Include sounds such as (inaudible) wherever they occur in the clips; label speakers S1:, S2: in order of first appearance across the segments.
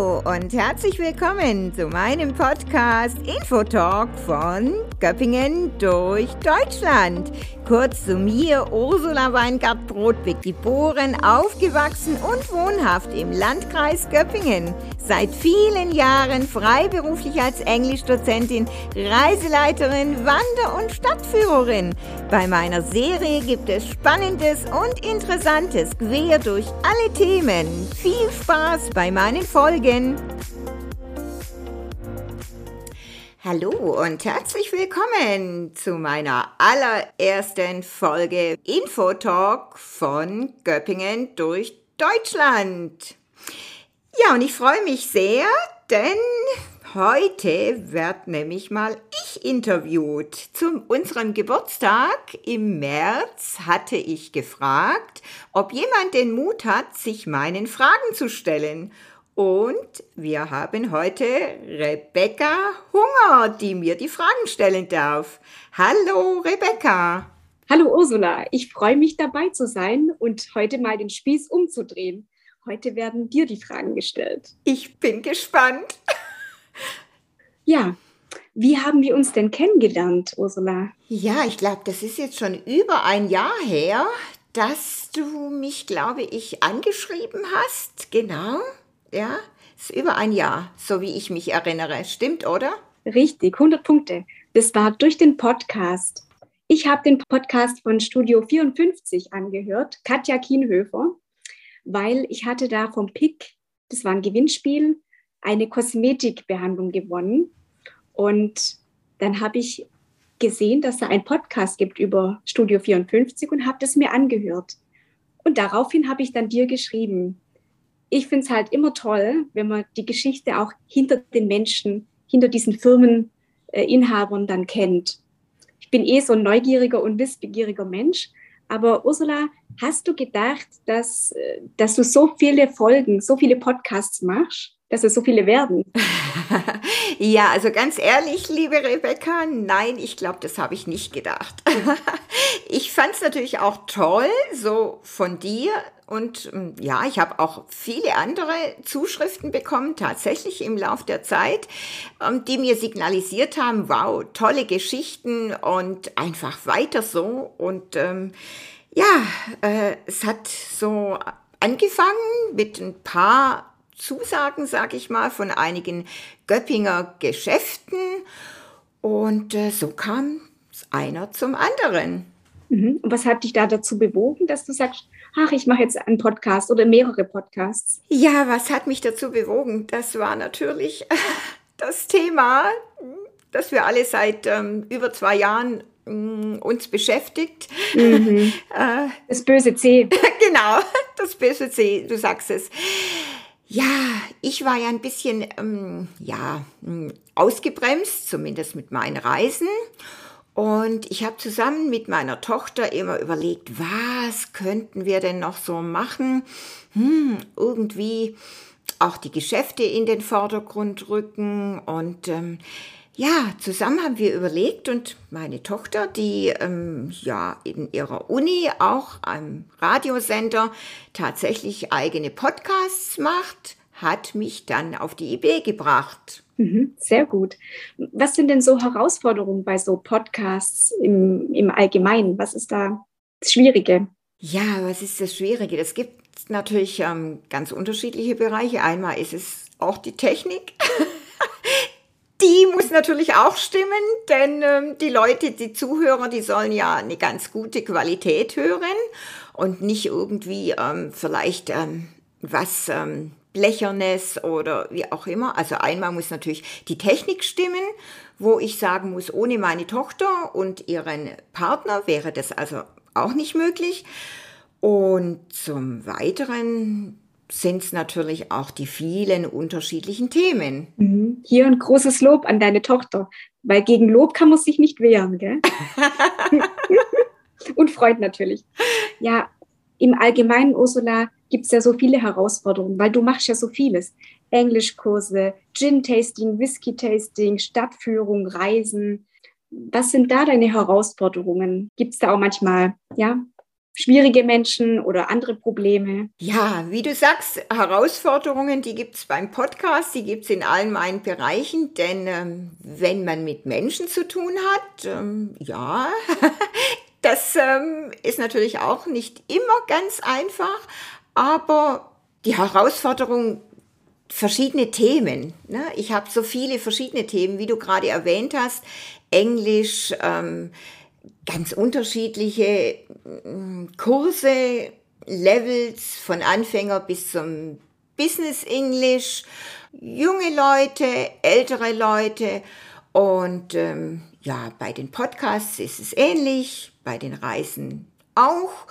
S1: Ooh. Und herzlich willkommen zu meinem Podcast Infotalk von Göppingen durch Deutschland. Kurz zu mir, Ursula Weingart-Brodbeck, geboren, aufgewachsen und wohnhaft im Landkreis Göppingen. Seit vielen Jahren freiberuflich als Englischdozentin, Reiseleiterin, Wander- und Stadtführerin. Bei meiner Serie gibt es Spannendes und Interessantes quer durch alle Themen. Viel Spaß bei meinen Folgen. Hallo und herzlich willkommen zu meiner allerersten Folge Infotalk von Göppingen durch Deutschland. Ja, und ich freue mich sehr, denn heute wird nämlich mal ich interviewt. Zu unserem Geburtstag im März hatte ich gefragt, ob jemand den Mut hat, sich meinen Fragen zu stellen. Und wir haben heute Rebecca Hunger, die mir die Fragen stellen darf. Hallo Rebecca.
S2: Hallo Ursula, ich freue mich dabei zu sein und heute mal den Spieß umzudrehen. Heute werden dir die Fragen gestellt.
S1: Ich bin gespannt.
S2: Ja, wie haben wir uns denn kennengelernt, Ursula?
S1: Ja, ich glaube, das ist jetzt schon über ein Jahr her, dass du mich, glaube ich, angeschrieben hast. Genau. Ja, ist über ein Jahr, so wie ich mich erinnere. Stimmt, oder?
S2: Richtig, 100 Punkte. Das war durch den Podcast. Ich habe den Podcast von Studio 54 angehört, Katja Kienhöfer, weil ich hatte da vom PIC, das war ein Gewinnspiel, eine Kosmetikbehandlung gewonnen. Und dann habe ich gesehen, dass da ein Podcast gibt über Studio 54 und habe das mir angehört. Und daraufhin habe ich dann dir geschrieben, ich finde es halt immer toll, wenn man die Geschichte auch hinter den Menschen, hinter diesen Firmeninhabern dann kennt. Ich bin eh so ein neugieriger und wissbegieriger Mensch. Aber Ursula, hast du gedacht, dass, äh, dass du so viele Folgen, so viele Podcasts machst? dass es so viele werden. (laughs)
S1: ja, also ganz ehrlich, liebe Rebecca, nein, ich glaube, das habe ich nicht gedacht. (laughs) ich fand es natürlich auch toll, so von dir. Und mm, ja, ich habe auch viele andere Zuschriften bekommen, tatsächlich im Lauf der Zeit, ähm, die mir signalisiert haben, wow, tolle Geschichten und einfach weiter so. Und ähm, ja, äh, es hat so angefangen mit ein paar Zusagen, sage ich mal, von einigen Göppinger Geschäften. Und äh, so kam einer zum anderen.
S2: Mhm. Und was hat dich da dazu bewogen, dass du sagst, ach, ich mache jetzt einen Podcast oder mehrere Podcasts?
S1: Ja, was hat mich dazu bewogen? Das war natürlich (laughs) das Thema, das wir alle seit ähm, über zwei Jahren mm, uns beschäftigt.
S2: Mhm. (laughs) Äh, das böse C. (laughs)
S1: genau, das böse C, du sagst es. Ja, ich war ja ein bisschen, ähm, ja, hm, ausgebremst, zumindest mit meinen Reisen. Und ich habe zusammen mit meiner Tochter immer überlegt, was könnten wir denn noch so machen? Hm, irgendwie auch die Geschäfte in den Vordergrund rücken und ähm, ja, zusammen haben wir überlegt und meine Tochter, die ähm, ja in ihrer Uni auch am Radiosender tatsächlich eigene Podcasts macht, hat mich dann auf die Idee gebracht.
S2: Mhm, sehr gut. Was sind denn so Herausforderungen bei so Podcasts im, im Allgemeinen? Was ist da das Schwierige?
S1: Ja, was ist das Schwierige? Das gibt natürlich ähm, ganz unterschiedliche Bereiche. Einmal ist es auch die Technik. (laughs) die muss natürlich auch stimmen, denn ähm, die Leute, die Zuhörer, die sollen ja eine ganz gute Qualität hören und nicht irgendwie ähm, vielleicht ähm, was ähm, Blechernes oder wie auch immer. Also einmal muss natürlich die Technik stimmen, wo ich sagen muss, ohne meine Tochter und ihren Partner wäre das also auch nicht möglich. Und zum Weiteren sind es natürlich auch die vielen unterschiedlichen Themen.
S2: Mhm. Hier ein großes Lob an deine Tochter, weil gegen Lob kann man sich nicht wehren, gell? (laughs) (laughs) Und Freund natürlich. Ja, im Allgemeinen, Ursula, gibt es ja so viele Herausforderungen, weil du machst ja so vieles. Englischkurse, Gin-Tasting, Whisky-Tasting, Stadtführung, Reisen. Was sind da deine Herausforderungen? Gibt es da auch manchmal ja, schwierige Menschen oder andere Probleme?
S1: Ja, wie du sagst, Herausforderungen, die gibt es beim Podcast, die gibt es in allen meinen Bereichen, denn ähm, wenn man mit Menschen zu tun hat, ähm, ja, (laughs) das ähm, ist natürlich auch nicht immer ganz einfach, aber die Herausforderung verschiedene Themen. Ne? Ich habe so viele verschiedene Themen, wie du gerade erwähnt hast. Englisch, ähm, ganz unterschiedliche mm, Kurse, Levels von Anfänger bis zum Business English, junge Leute, ältere Leute und ähm, ja, bei den Podcasts ist es ähnlich, bei den Reisen auch.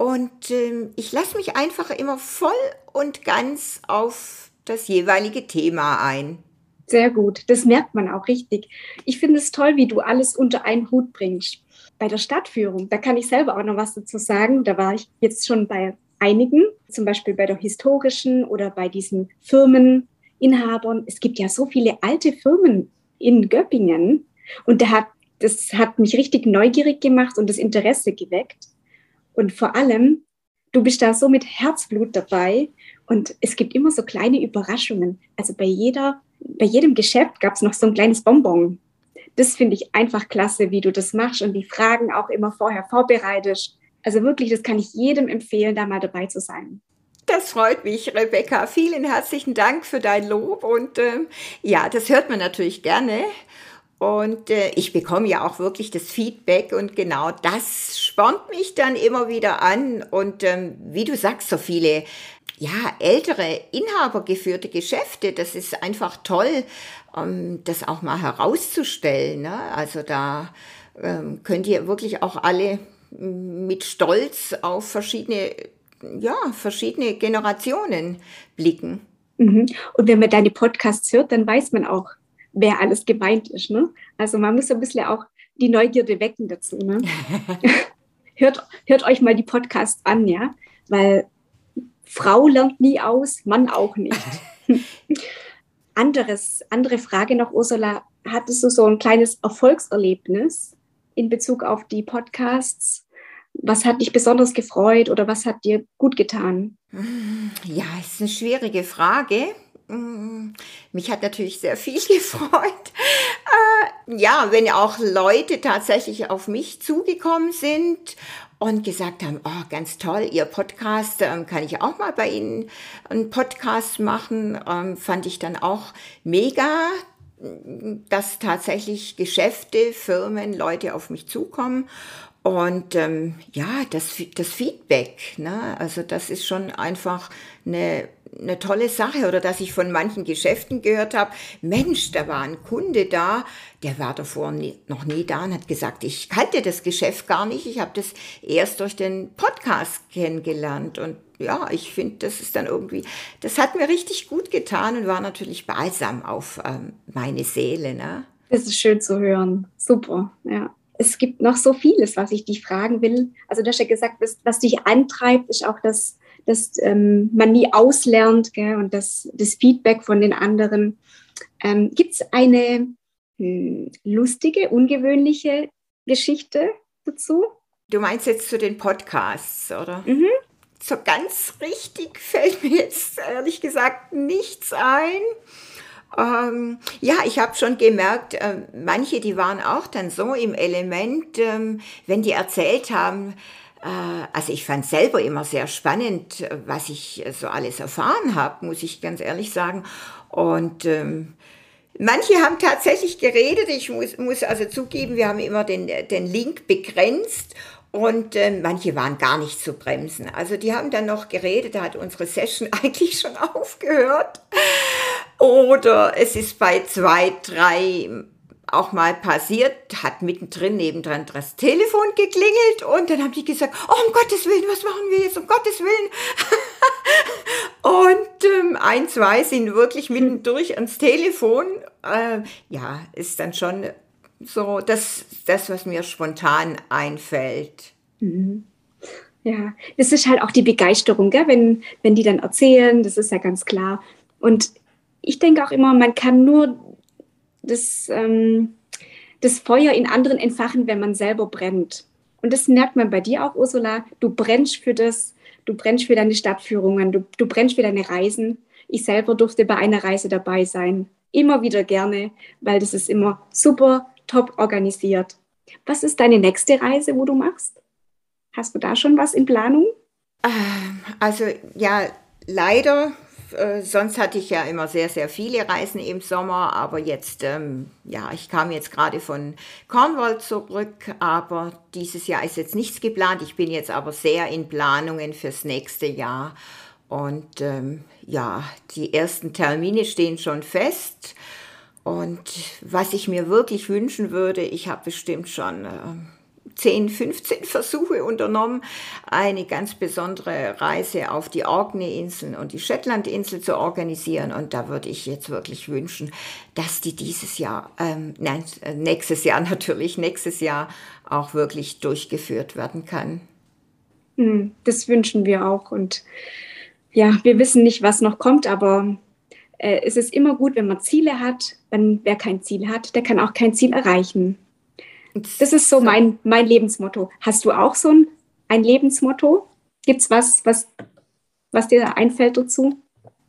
S1: Und ähm, ich lasse mich einfach immer voll und ganz auf das jeweilige Thema ein.
S2: Sehr gut, das merkt man auch richtig. Ich finde es toll, wie du alles unter einen Hut bringst. Bei der Stadtführung, da kann ich selber auch noch was dazu sagen. Da war ich jetzt schon bei einigen, zum Beispiel bei der historischen oder bei diesen Firmeninhabern. Es gibt ja so viele alte Firmen in Göppingen und der hat, das hat mich richtig neugierig gemacht und das Interesse geweckt. Und vor allem, du bist da so mit Herzblut dabei und es gibt immer so kleine Überraschungen. Also bei jeder bei jedem Geschäft gab es noch so ein kleines Bonbon. Das finde ich einfach klasse, wie du das machst und die Fragen auch immer vorher vorbereitest. Also wirklich, das kann ich jedem empfehlen, da mal dabei zu sein.
S1: Das freut mich, Rebecca. Vielen herzlichen Dank für dein Lob. Und äh, ja, das hört man natürlich gerne. Und äh, ich bekomme ja auch wirklich das Feedback und genau das spornt mich dann immer wieder an. Und ähm, wie du sagst, so viele ja, ältere inhabergeführte Geschäfte, das ist einfach toll, ähm, das auch mal herauszustellen. Ne? Also da ähm, könnt ihr wirklich auch alle mit Stolz auf verschiedene, ja, verschiedene Generationen blicken.
S2: Mhm. Und wenn man deine Podcasts hört, dann weiß man auch, wer alles gemeint ist. Ne? Also man muss ein bisschen auch die Neugierde wecken dazu. Ne? (laughs) hört, hört euch mal die Podcasts an, ja, weil Frau lernt nie aus, Mann auch nicht. (laughs) Anderes, andere Frage noch, Ursula. Hattest du so ein kleines Erfolgserlebnis in Bezug auf die Podcasts? Was hat dich besonders gefreut oder was hat dir gut getan?
S1: Ja, ist eine schwierige Frage. Mich hat natürlich sehr viel (laughs) gefreut. Äh, ja, wenn auch Leute tatsächlich auf mich zugekommen sind und gesagt haben, oh, ganz toll, Ihr Podcast, ähm, kann ich auch mal bei Ihnen einen Podcast machen, ähm, fand ich dann auch mega, dass tatsächlich Geschäfte, Firmen, Leute auf mich zukommen. Und ähm, ja, das, das Feedback, ne? also das ist schon einfach eine eine tolle Sache oder dass ich von manchen Geschäften gehört habe, Mensch, da war ein Kunde da, der war davor nie, noch nie da und hat gesagt, ich kannte das Geschäft gar nicht, ich habe das erst durch den Podcast kennengelernt und ja, ich finde, das ist dann irgendwie, das hat mir richtig gut getan und war natürlich balsam auf ähm, meine Seele. Ne?
S2: Das ist schön zu hören, super, ja es gibt noch so vieles, was ich dich fragen will. Also, du hast ja gesagt, was, was dich antreibt, ist auch das dass ähm, man nie auslernt gell, und das, das Feedback von den anderen. Ähm, Gibt es eine hm, lustige, ungewöhnliche Geschichte dazu?
S1: Du meinst jetzt zu den Podcasts, oder? Mhm. So ganz richtig (laughs) fällt mir jetzt ehrlich gesagt nichts ein. Ähm, ja, ich habe schon gemerkt, äh, manche, die waren auch dann so im Element, ähm, wenn die erzählt haben, also ich fand selber immer sehr spannend, was ich so alles erfahren habe, muss ich ganz ehrlich sagen. Und ähm, manche haben tatsächlich geredet. Ich muss, muss also zugeben, wir haben immer den, den Link begrenzt und äh, manche waren gar nicht zu bremsen. Also die haben dann noch geredet, da hat unsere Session (laughs) eigentlich schon aufgehört. Oder es ist bei zwei, drei auch mal passiert, hat mittendrin nebendran das Telefon geklingelt und dann haben die gesagt, oh, um Gottes Willen, was machen wir jetzt, um Gottes Willen. (laughs) und ähm, ein, zwei sind wirklich mittendurch ans Telefon. Äh, ja, ist dann schon so das, das, was mir spontan einfällt.
S2: Mhm. Ja, das ist halt auch die Begeisterung, gell? Wenn, wenn die dann erzählen, das ist ja ganz klar. Und ich denke auch immer, man kann nur das, ähm, das Feuer in anderen entfachen, wenn man selber brennt. Und das merkt man bei dir auch, Ursula. Du brennst für das, du brennst für deine Stadtführungen, du, du brennst für deine Reisen. Ich selber durfte bei einer Reise dabei sein. Immer wieder gerne, weil das ist immer super top organisiert. Was ist deine nächste Reise, wo du machst? Hast du da schon was in Planung?
S1: Ähm, also ja, leider. Äh, sonst hatte ich ja immer sehr, sehr viele Reisen im Sommer, aber jetzt, ähm, ja, ich kam jetzt gerade von Cornwall zurück, aber dieses Jahr ist jetzt nichts geplant. Ich bin jetzt aber sehr in Planungen fürs nächste Jahr. Und ähm, ja, die ersten Termine stehen schon fest. Und was ich mir wirklich wünschen würde, ich habe bestimmt schon äh, 10, 15 Versuche unternommen, eine ganz besondere Reise auf die Orkney-Inseln und die Shetland-Insel zu organisieren. Und da würde ich jetzt wirklich wünschen, dass die dieses Jahr, ähm, nein, nächstes Jahr (laughs) natürlich, nächstes Jahr auch wirklich durchgeführt werden kann.
S2: Hm, das wünschen wir auch. Und ja, wir wissen nicht, was noch kommt, aber äh, es ist immer gut, wenn man Ziele hat. Wenn wer kein Ziel hat, der kann auch kein Ziel erreichen. Das ist so mein, mein Lebensmotto. Hast du auch so ein, ein Lebensmotto? Gibt es was, was, was dir einfällt dazu?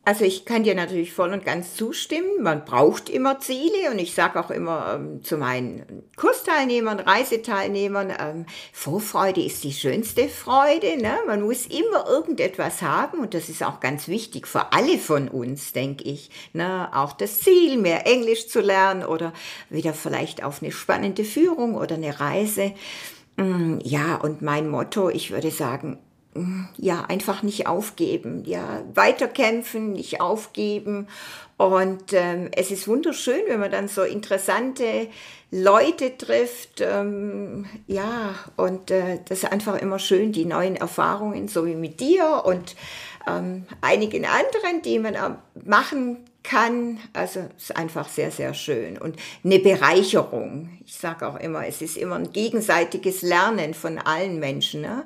S1: Also ich kann dir natürlich voll und ganz zustimmen. Man braucht immer Ziele und ich sage auch immer ähm, zu meinen Kursteilnehmern, Reiseteilnehmern, ähm, Vorfreude ist die schönste Freude. Ne? Man muss immer irgendetwas haben und das ist auch ganz wichtig für alle von uns, denke ich. Ne? Auch das Ziel, mehr Englisch zu lernen oder wieder vielleicht auf eine spannende Führung oder eine Reise. Mm, ja, und mein Motto, ich würde sagen, ja, einfach nicht aufgeben, ja, weiterkämpfen, nicht aufgeben. Und ähm, es ist wunderschön, wenn man dann so interessante Leute trifft, ähm, ja, und äh, das ist einfach immer schön, die neuen Erfahrungen, so wie mit dir und ähm, einigen anderen, die man machen kann. Also es ist einfach sehr, sehr schön und eine Bereicherung. Ich sage auch immer, es ist immer ein gegenseitiges Lernen von allen Menschen. Ne?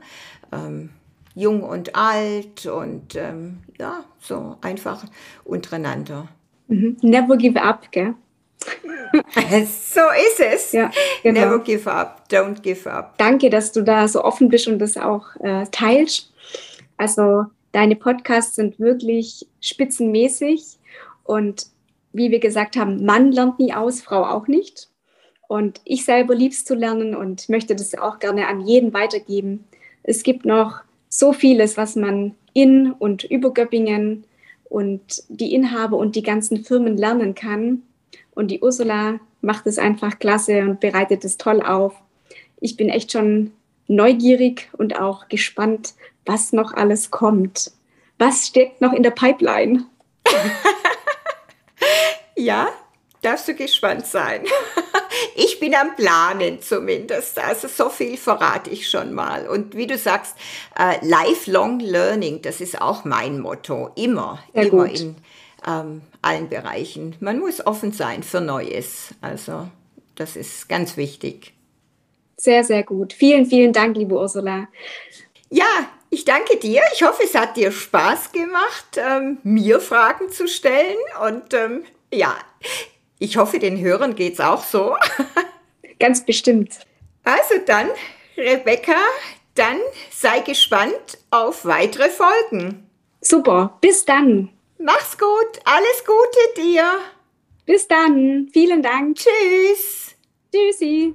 S1: Ähm, jung und alt und ähm, ja, so einfach untereinander.
S2: Mhm. Never give up, gell? (laughs)
S1: so ist es. Ja, genau. Never give up, don't give up.
S2: Danke, dass du da so offen bist und das auch äh, teilst. Also deine Podcasts sind wirklich spitzenmäßig und wie wir gesagt haben, Mann lernt nie aus, Frau auch nicht. Und ich selber lieb's zu lernen und möchte das auch gerne an jeden weitergeben. Es gibt noch so vieles, was man in und über Göppingen und die Inhaber und die ganzen Firmen lernen kann. Und die Ursula macht es einfach klasse und bereitet es toll auf. Ich bin echt schon neugierig und auch gespannt, was noch alles kommt. Was steckt noch in der Pipeline? (laughs)
S1: ja, darfst du gespannt sein. Ich bin am Planen zumindest. Also so viel verrate ich schon mal. Und wie du sagst, äh, lifelong learning, das ist auch mein Motto. Immer, Sehr immer gut. in ähm, allen Bereichen. Man muss offen sein für Neues. Also das ist ganz wichtig.
S2: Sehr, sehr gut. Vielen, vielen Dank, liebe Ursula.
S1: Ja, ich danke dir. Ich hoffe, es hat dir Spaß gemacht, ähm, mir Fragen zu stellen. Und ähm, ja, ich hoffe, den Hörern geht es auch so. (laughs)
S2: Ganz bestimmt.
S1: Also dann, Rebecca, dann sei gespannt auf weitere Folgen.
S2: Super, bis dann.
S1: Mach's gut, alles Gute dir.
S2: Bis dann, vielen Dank.
S1: Tschüss.
S2: Tschüssi.